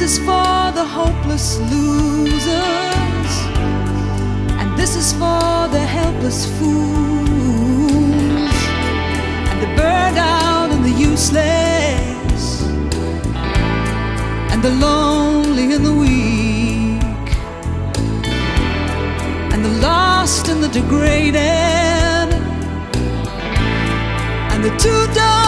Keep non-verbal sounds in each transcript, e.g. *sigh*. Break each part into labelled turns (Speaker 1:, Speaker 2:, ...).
Speaker 1: This is for the hopeless losers, and this is for the helpless fools, and the burned out and the useless, and the lonely and the weak, and the lost and the degraded, and the two dogs.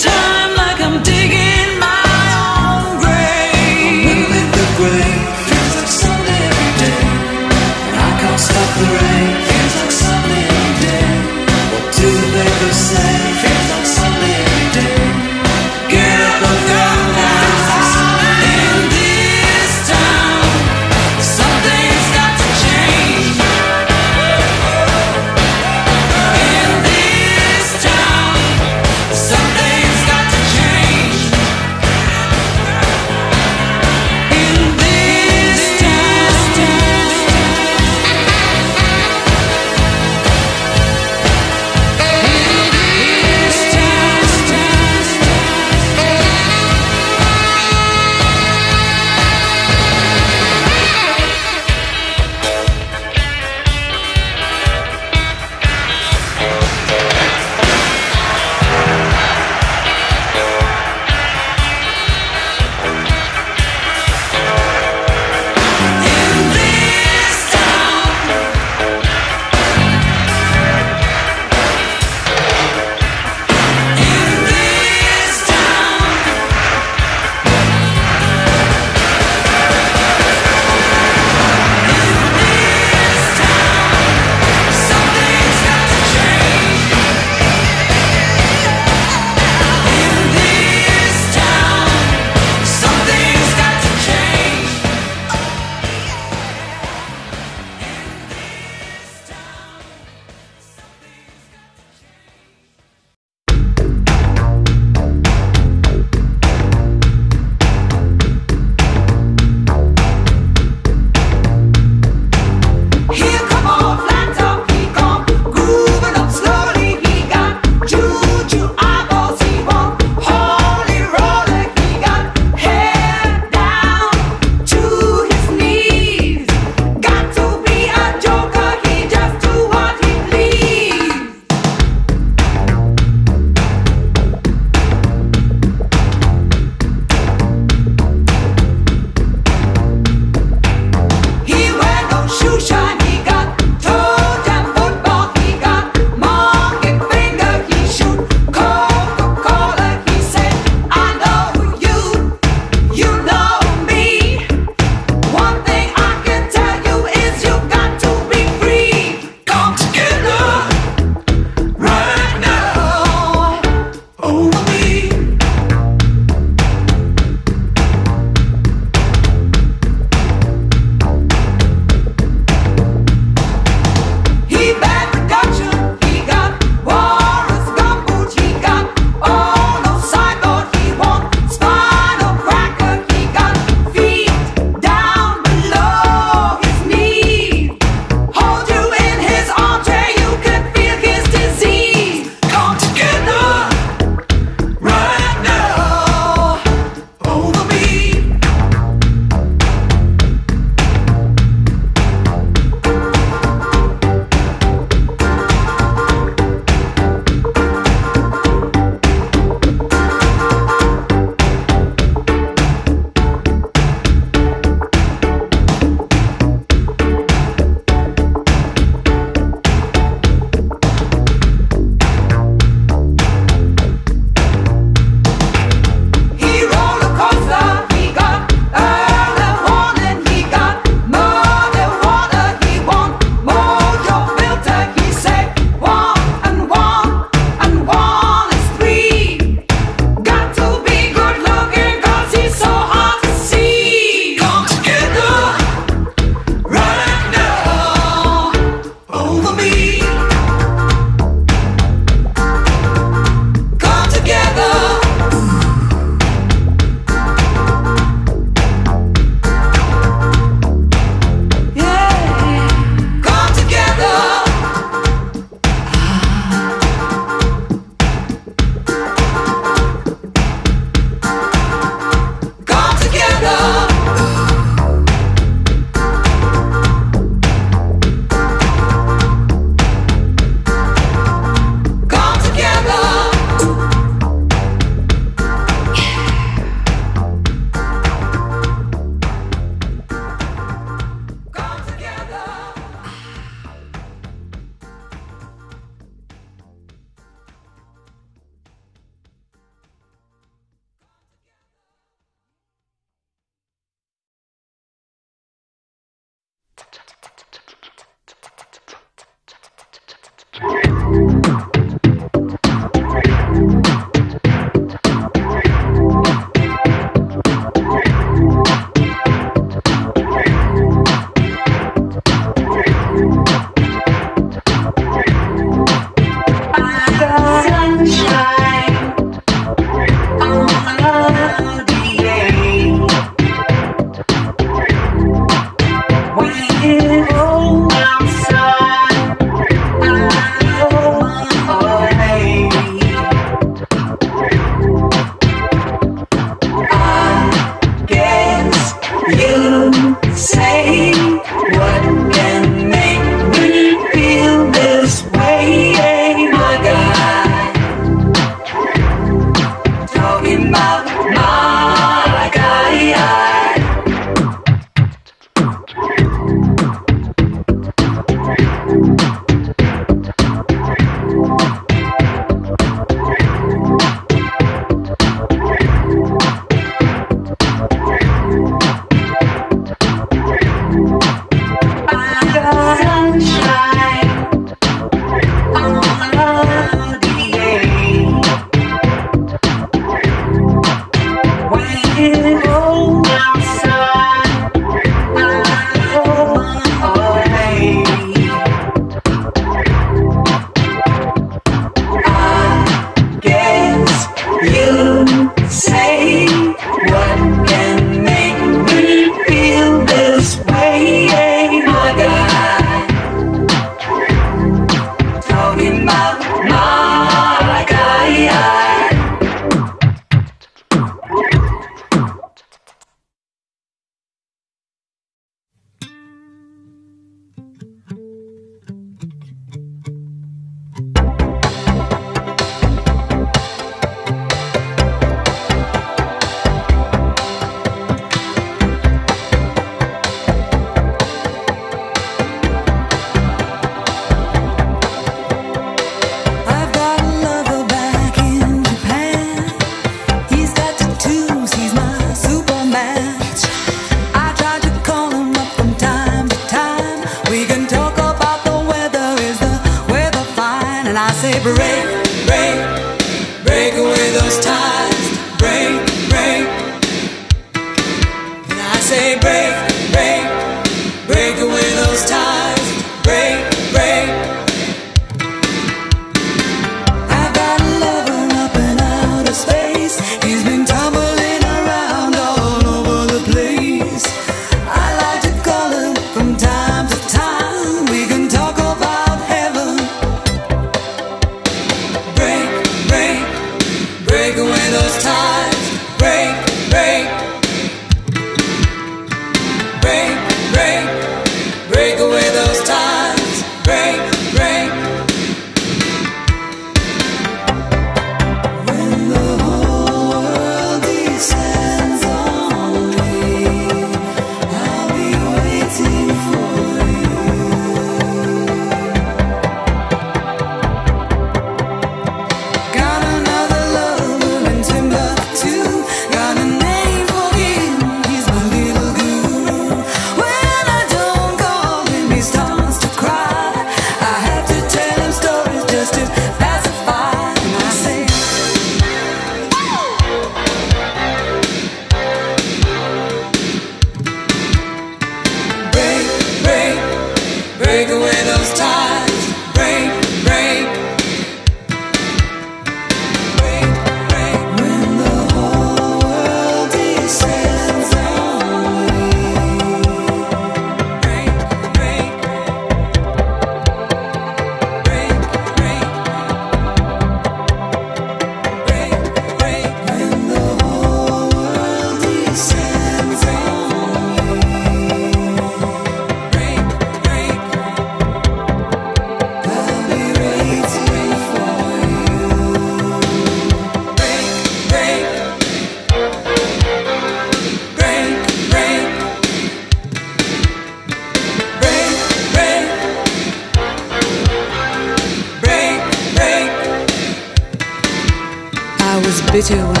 Speaker 1: to.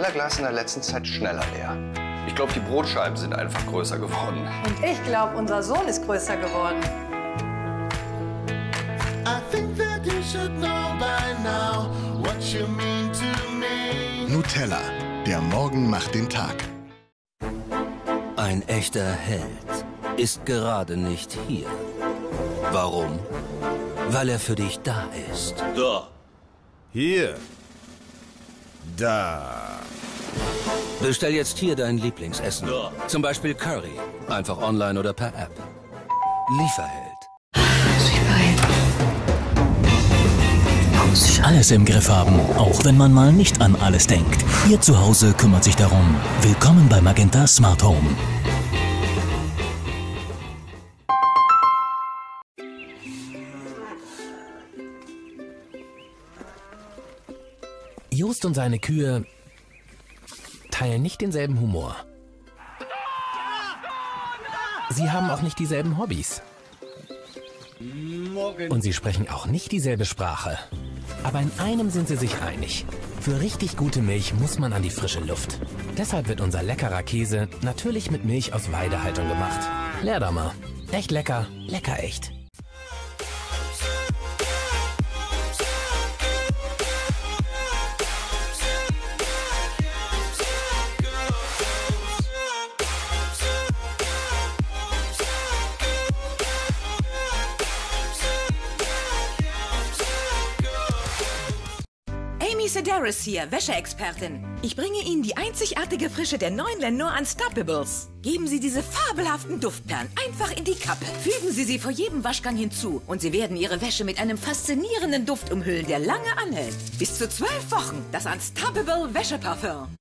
Speaker 1: Tellerglas in
Speaker 2: der letzten Zeit schneller leer.
Speaker 3: Ich glaube, die Brotscheiben sind einfach größer geworden.
Speaker 4: Und ich glaube, unser Sohn ist größer geworden.
Speaker 5: Nutella, der Morgen macht den Tag.
Speaker 6: Ein echter Held ist gerade nicht hier. Warum? Weil er für dich da ist.
Speaker 3: Da.
Speaker 7: Hier. Da.
Speaker 6: Bestell jetzt hier dein Lieblingsessen. Zum Beispiel Curry. Einfach online oder per App. Lieferheld.
Speaker 8: Alles im Griff haben, auch wenn man mal nicht an alles denkt. Ihr Zuhause kümmert sich darum. Willkommen bei Magenta Smart Home.
Speaker 9: Just und seine Kühe teilen nicht denselben Humor. Sie haben auch nicht dieselben Hobbys. Und sie sprechen auch nicht dieselbe Sprache. Aber in einem sind sie sich einig. Für richtig gute Milch muss man an die frische Luft. Deshalb wird unser leckerer Käse natürlich mit Milch aus Weidehaltung gemacht. Leer da mal. Echt lecker, lecker echt.
Speaker 1: Amy Sedaris hier, Wäscheexpertin. Ich bringe Ihnen die einzigartige Frische der neuen Lenore Unstoppables. Geben Sie diese fabelhaften Duftperlen einfach in die Kappe. Fügen Sie sie vor jedem Waschgang hinzu und Sie werden Ihre Wäsche mit einem faszinierenden Duft umhüllen, der lange anhält. Bis zu zwölf Wochen. Das Unstoppable Wäscheparfum.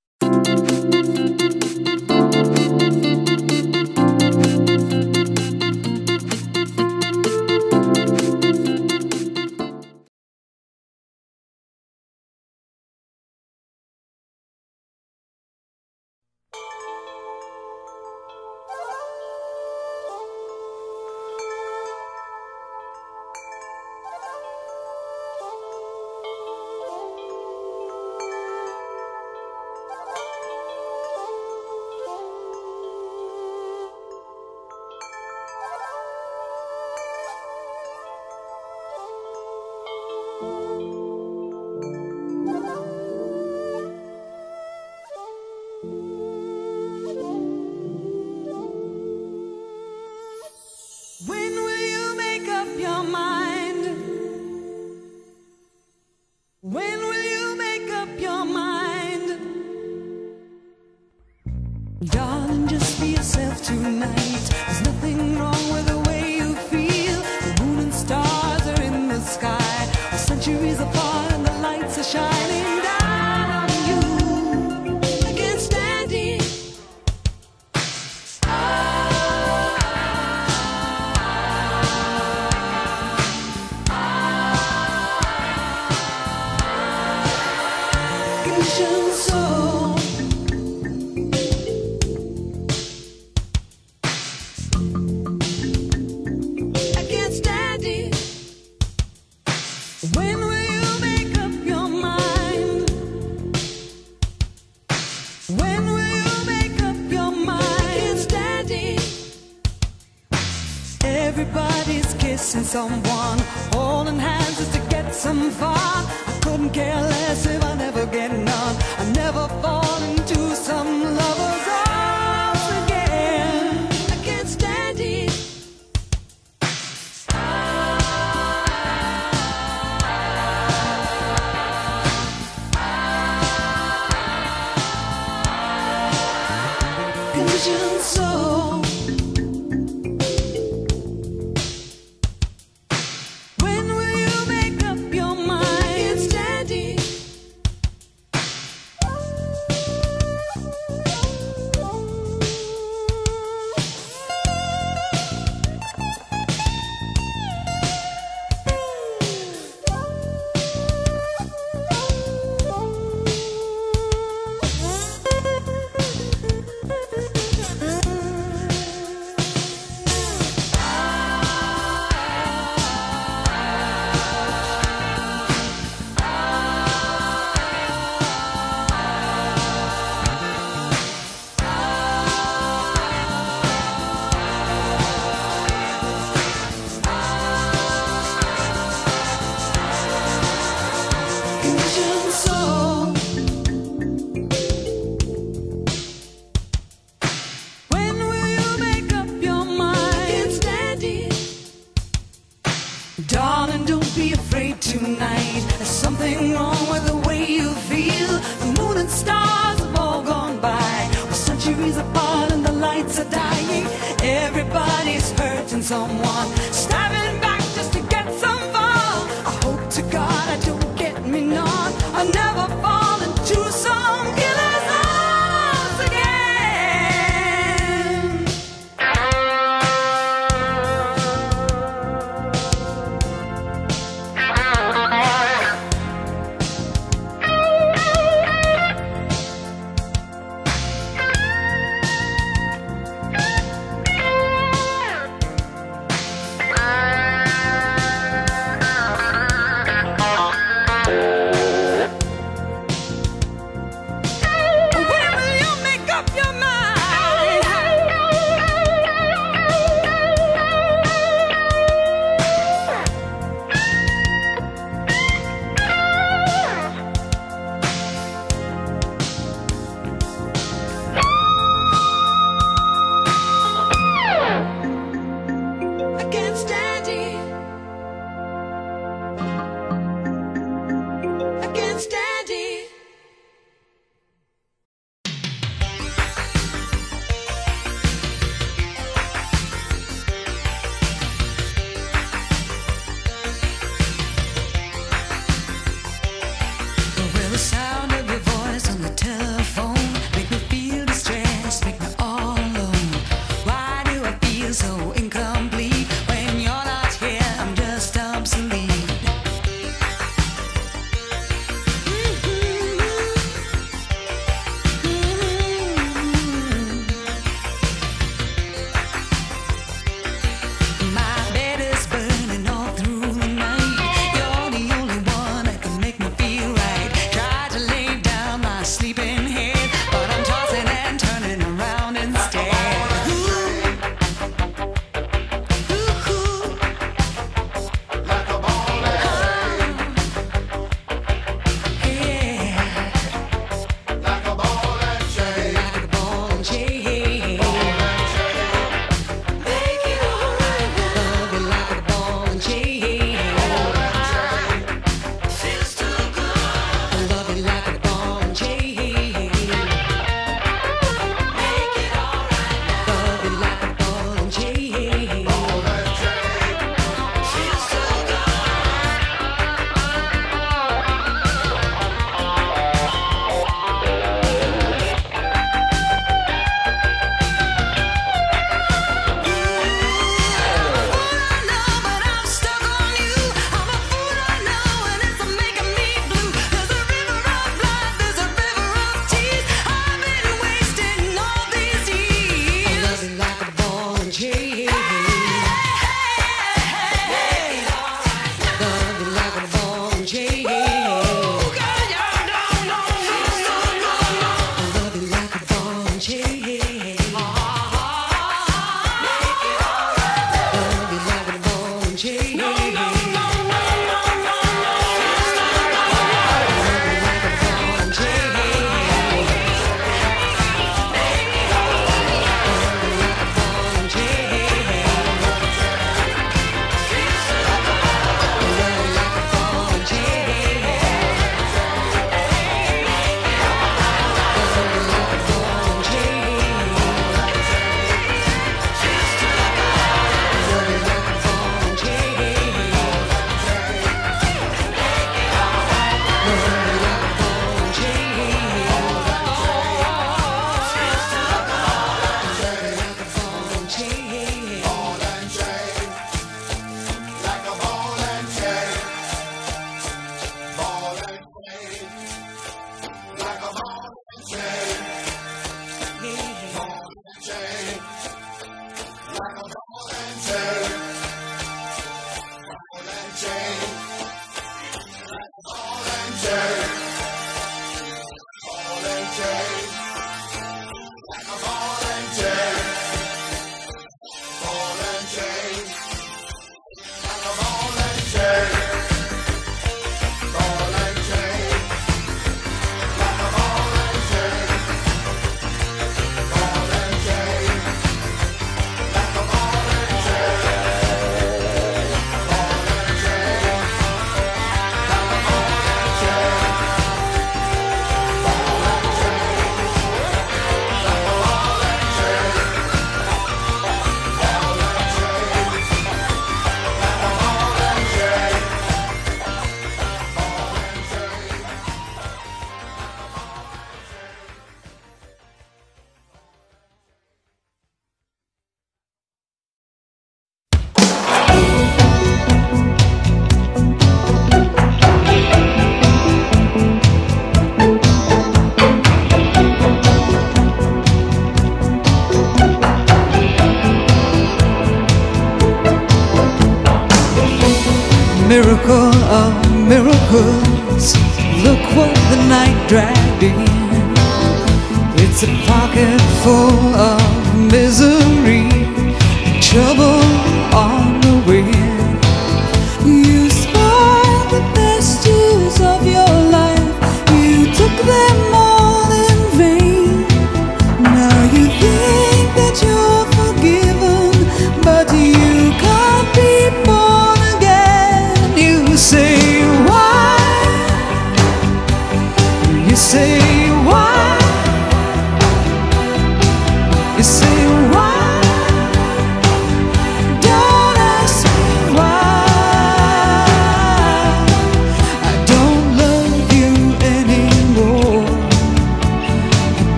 Speaker 10: Darling, don't be afraid tonight. There's something wrong with the way you feel. The moon and stars have all gone by. We're centuries apart and the lights are dying. Everybody's hurting someone. Stabbing back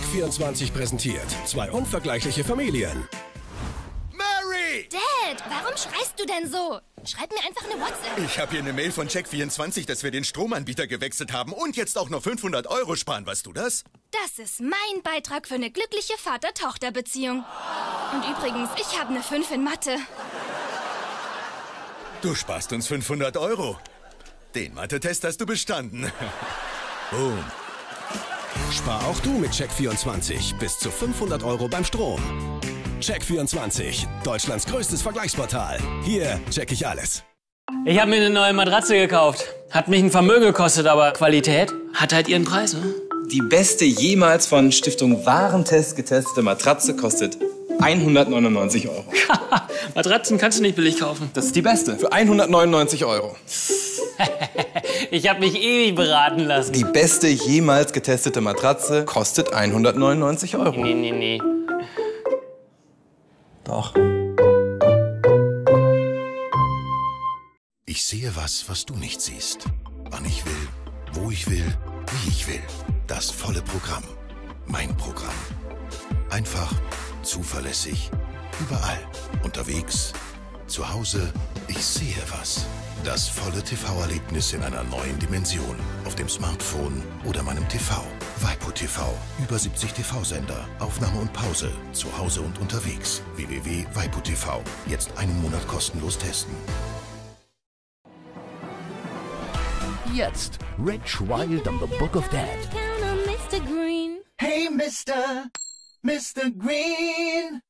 Speaker 11: Check24 präsentiert zwei unvergleichliche Familien.
Speaker 1: Mary!
Speaker 12: Dad, warum schreist du denn so? Schreib mir einfach eine WhatsApp.
Speaker 13: Ich habe hier eine Mail von Check24, dass wir den Stromanbieter gewechselt haben und jetzt auch noch 500 Euro sparen. Weißt du das?
Speaker 12: Das ist mein Beitrag für eine glückliche Vater-Tochter-Beziehung. Und übrigens, ich habe eine 5 in Mathe.
Speaker 13: Du sparst uns 500 Euro. Den Mathe-Test hast du bestanden. *laughs* Boom.
Speaker 11: Spar auch du mit Check24 bis zu 500 Euro beim Strom. Check24, Deutschlands größtes Vergleichsportal. Hier check ich alles.
Speaker 14: Ich habe mir eine neue Matratze gekauft. Hat mich ein Vermögen gekostet, aber Qualität hat halt ihren Preis, ne?
Speaker 15: Die beste jemals von Stiftung Warentest getestete Matratze kostet 199 Euro. *laughs*
Speaker 14: Matratzen kannst du nicht billig kaufen.
Speaker 15: Das ist die beste. Für 199 Euro. *laughs*
Speaker 14: Ich habe mich ewig beraten lassen.
Speaker 15: Die beste jemals getestete Matratze kostet 199 Euro.
Speaker 14: Nee, nee, nee.
Speaker 15: Doch.
Speaker 5: Ich sehe was, was du nicht siehst. Wann ich will, wo ich will, wie ich will. Das volle Programm. Mein Programm. Einfach, zuverlässig, überall. Unterwegs, zu Hause. Ich sehe was. Das volle TV-Erlebnis in einer neuen Dimension. Auf dem Smartphone oder meinem TV. Waipu TV. Über 70 TV-Sender. Aufnahme und Pause. Zu Hause und unterwegs. www.waipu.tv. Jetzt einen Monat kostenlos testen.
Speaker 7: Jetzt Rich Wild on the Book of Dead.
Speaker 1: Mr. Green. Hey, Mr. Mr. Green.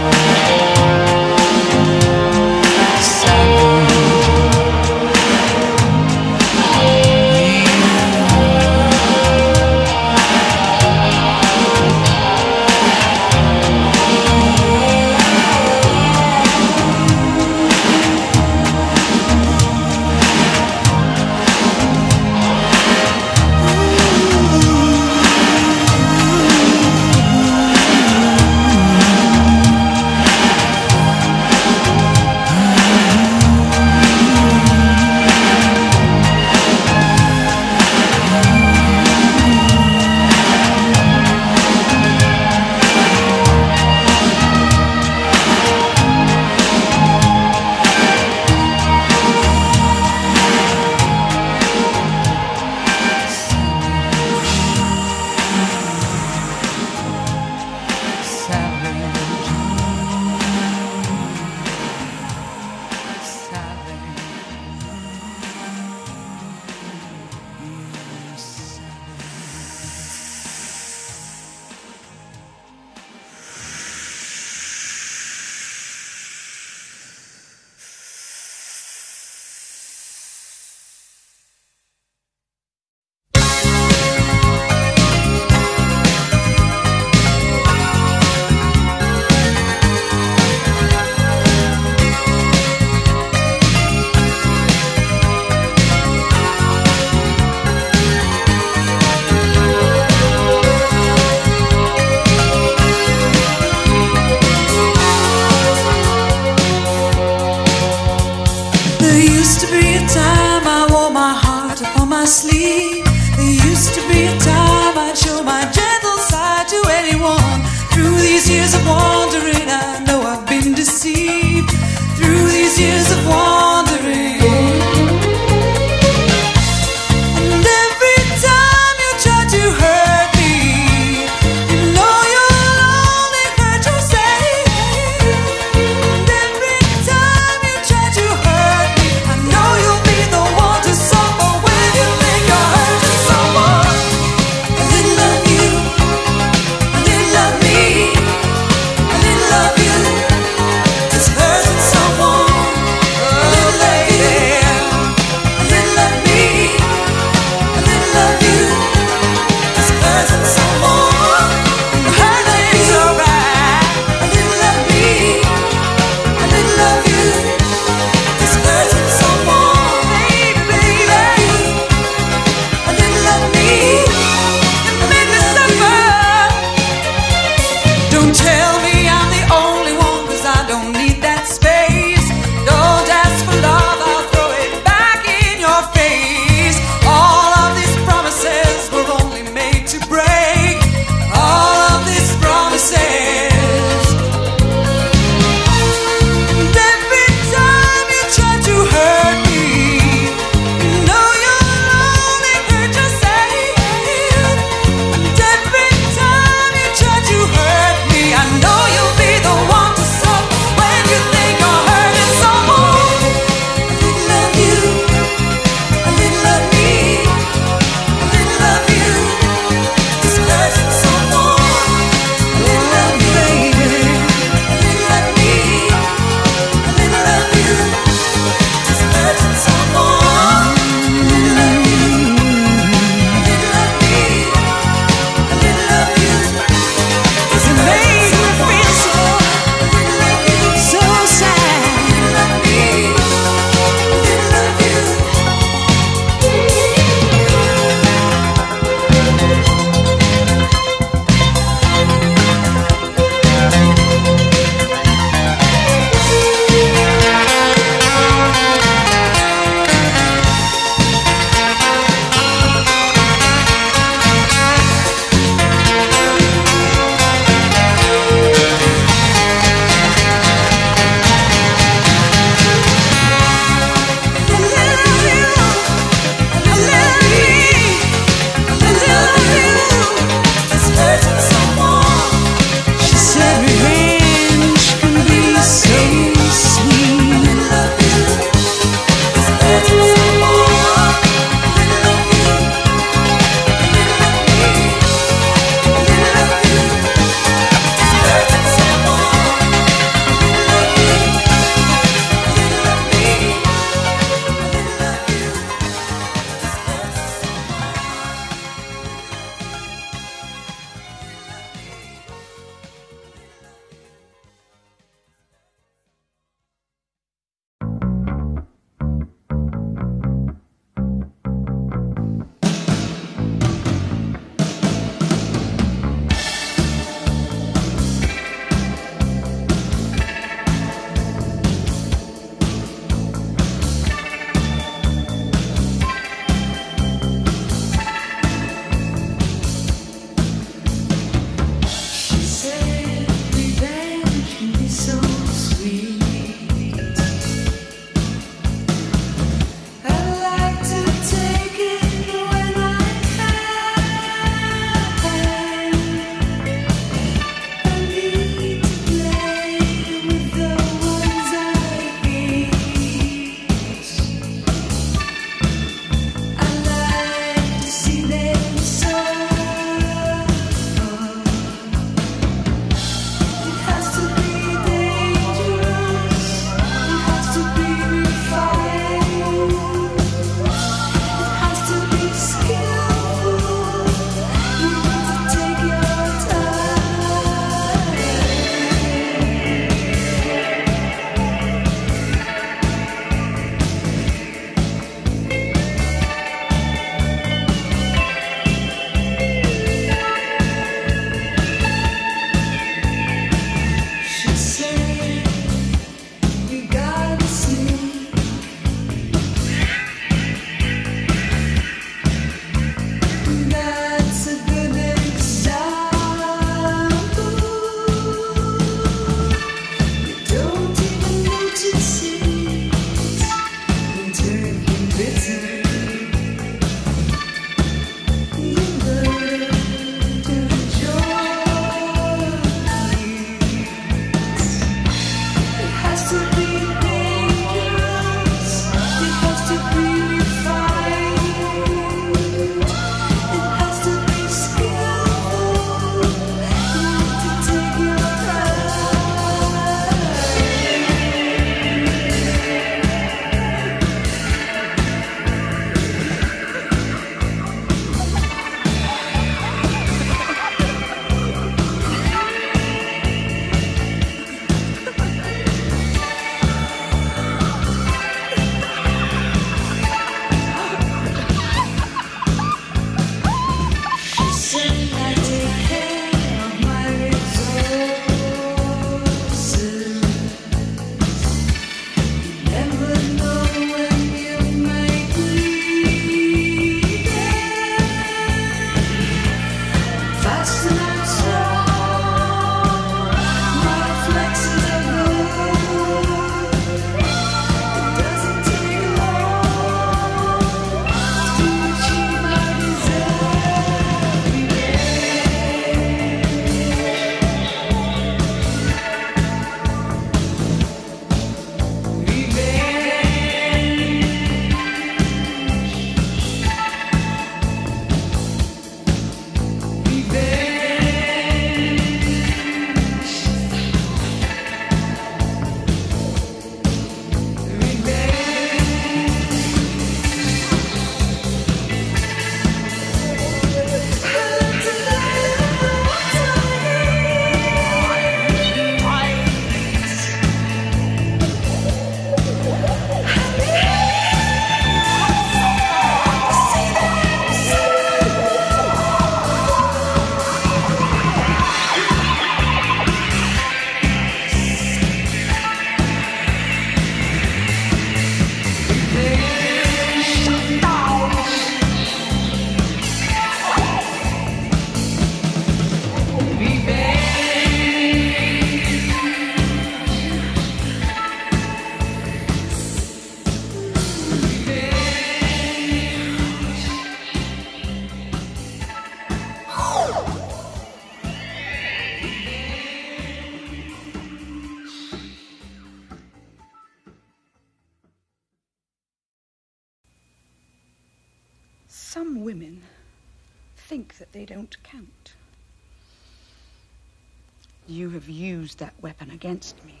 Speaker 16: against me.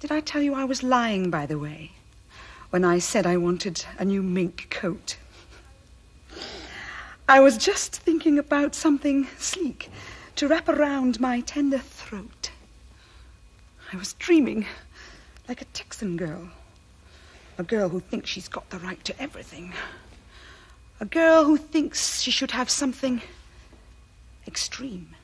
Speaker 16: Did I tell you I was lying, by the way, when I said I wanted a new mink coat? I was just thinking about something sleek to wrap around my tender throat. I was dreaming like a Texan girl, a girl who thinks she's got the right to everything, a girl who thinks she should have something extreme.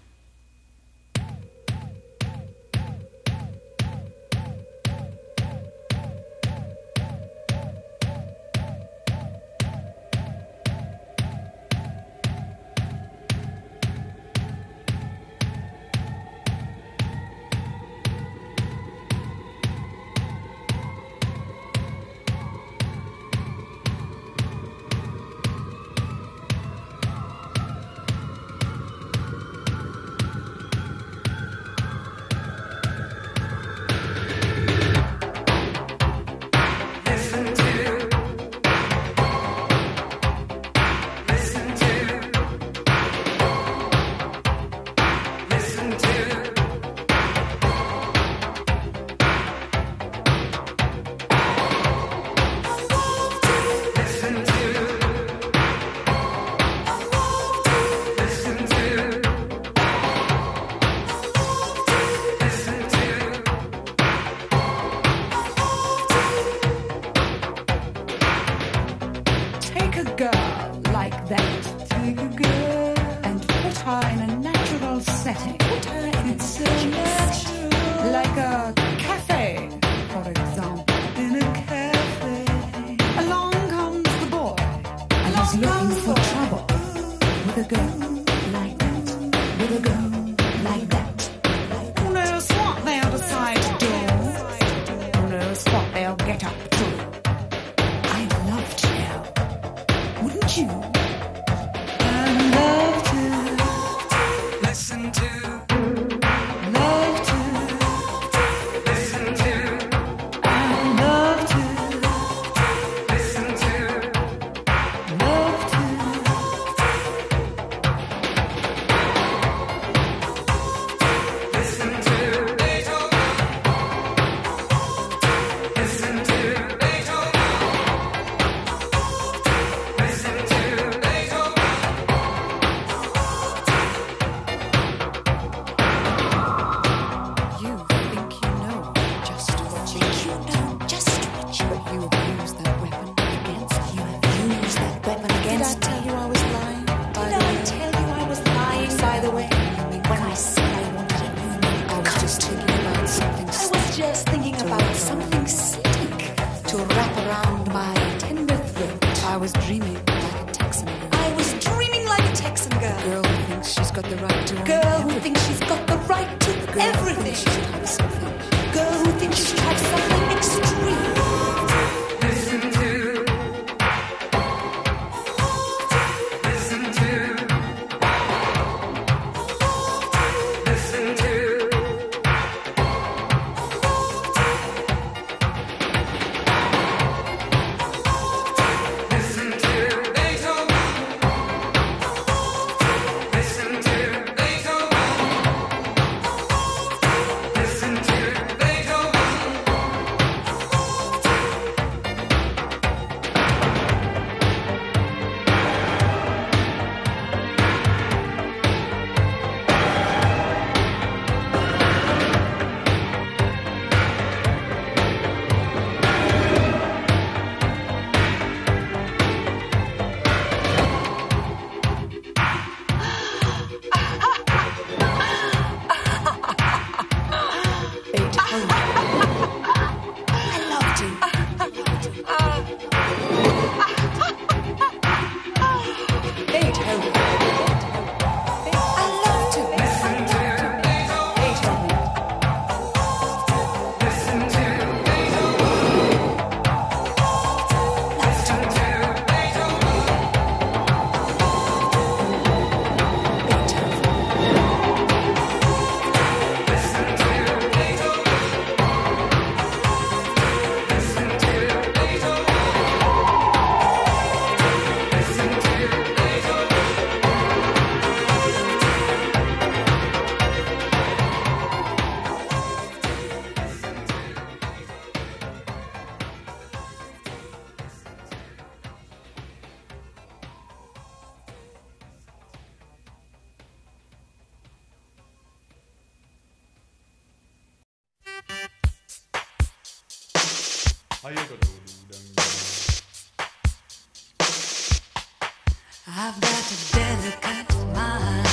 Speaker 1: I've got a delicate mind.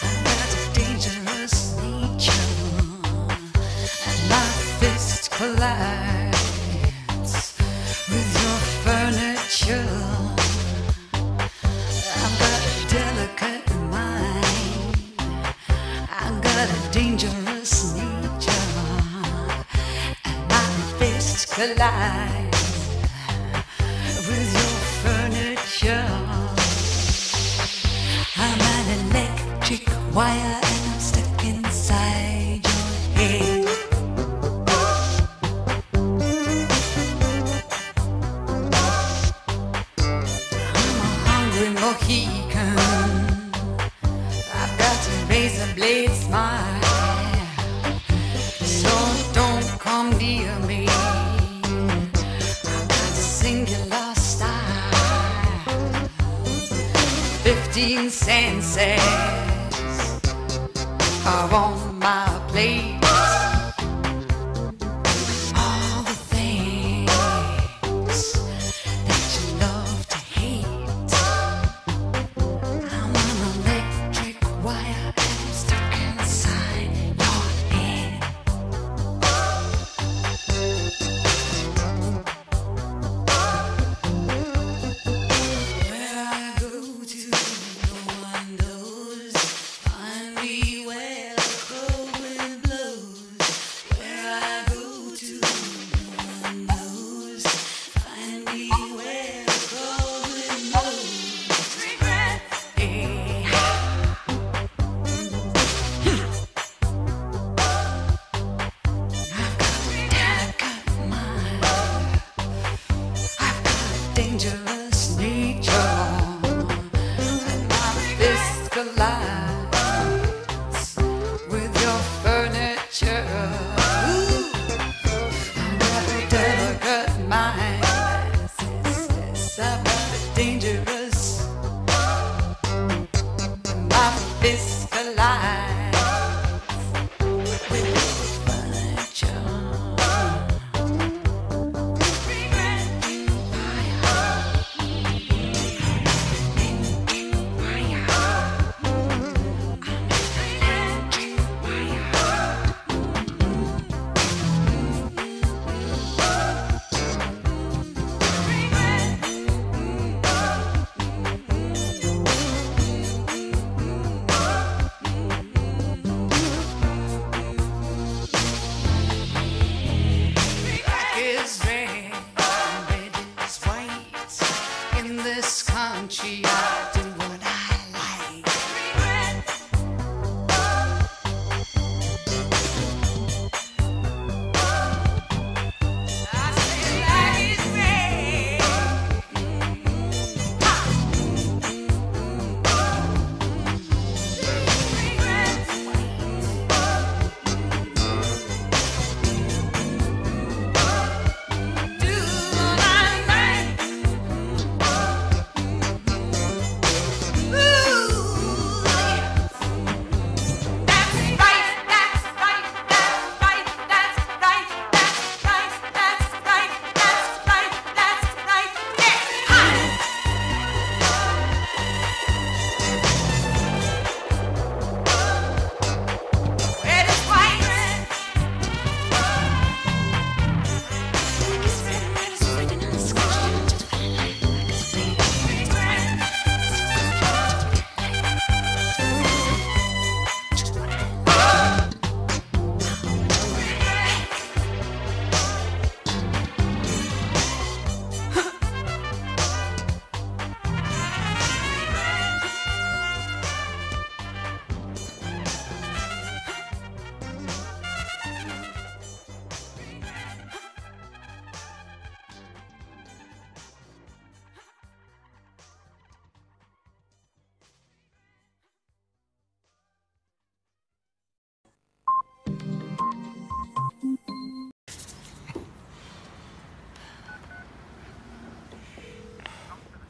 Speaker 1: I've got a dangerous nature. And my fists collide with your furniture. I've got a delicate mind. I've got a dangerous nature. And my. wire and I'm stuck inside your head. I'm a hungry Mohican. I've got a razor blade smile. So don't come near me. I've got a singular style. Fifteen cents.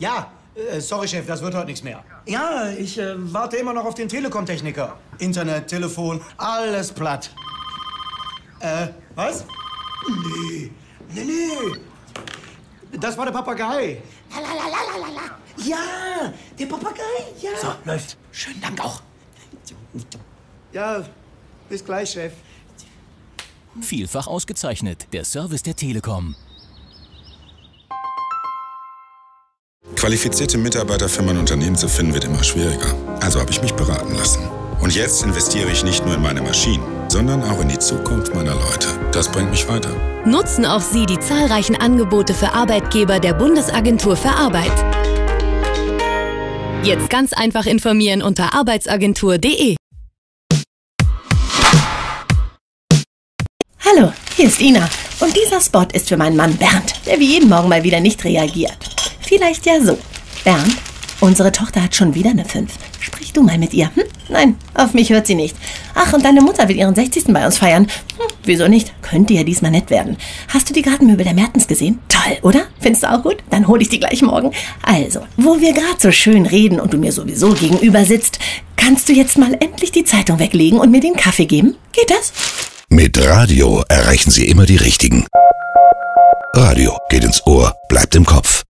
Speaker 17: Ja, äh, sorry, Chef, das wird heute nichts mehr. Ja, ich äh, warte immer noch auf den Telekom-Techniker. Internet, Telefon, alles platt. Äh, was? Nee, nee, nee. Das war der Papagei. La. Ja, der Papagei, ja.
Speaker 8: So, läuft. Schönen Dank auch.
Speaker 17: Ja, bis gleich, Chef.
Speaker 8: Vielfach ausgezeichnet. Der Service der Telekom.
Speaker 18: Qualifizierte Mitarbeiter für mein Unternehmen zu finden wird immer schwieriger. Also habe ich mich beraten lassen. Und jetzt investiere ich nicht nur in meine Maschinen, sondern auch in die Zukunft meiner Leute. Das bringt mich weiter.
Speaker 19: Nutzen auch Sie die zahlreichen Angebote für Arbeitgeber der Bundesagentur für Arbeit. Jetzt ganz einfach informieren unter arbeitsagentur.de.
Speaker 20: Hallo, hier ist Ina. Und dieser Spot ist für meinen Mann Bernd, der wie jeden Morgen mal wieder nicht reagiert. Vielleicht ja so. Bernd, unsere Tochter hat schon wieder eine 5. Sprich du mal mit ihr. Hm? Nein, auf mich hört sie nicht. Ach, und deine Mutter will ihren 60. bei uns feiern. Hm, wieso nicht? Könnte ja diesmal nett werden. Hast du die Gartenmöbel der Mertens gesehen? Toll, oder? Findest du auch gut? Dann hole ich die gleich morgen. Also, wo wir gerade so schön reden und du mir sowieso gegenüber sitzt, kannst du jetzt mal endlich die Zeitung weglegen und mir den Kaffee geben? Geht das?
Speaker 5: Mit Radio erreichen Sie immer die Richtigen. Radio geht ins Ohr, bleibt im Kopf.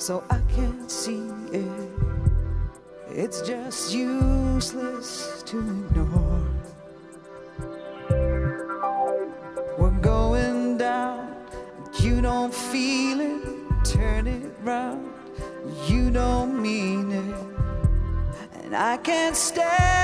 Speaker 1: so I can't see it. It's just useless to ignore. We're going down, you don't feel it. Turn it round, you don't mean it. And I can't stand.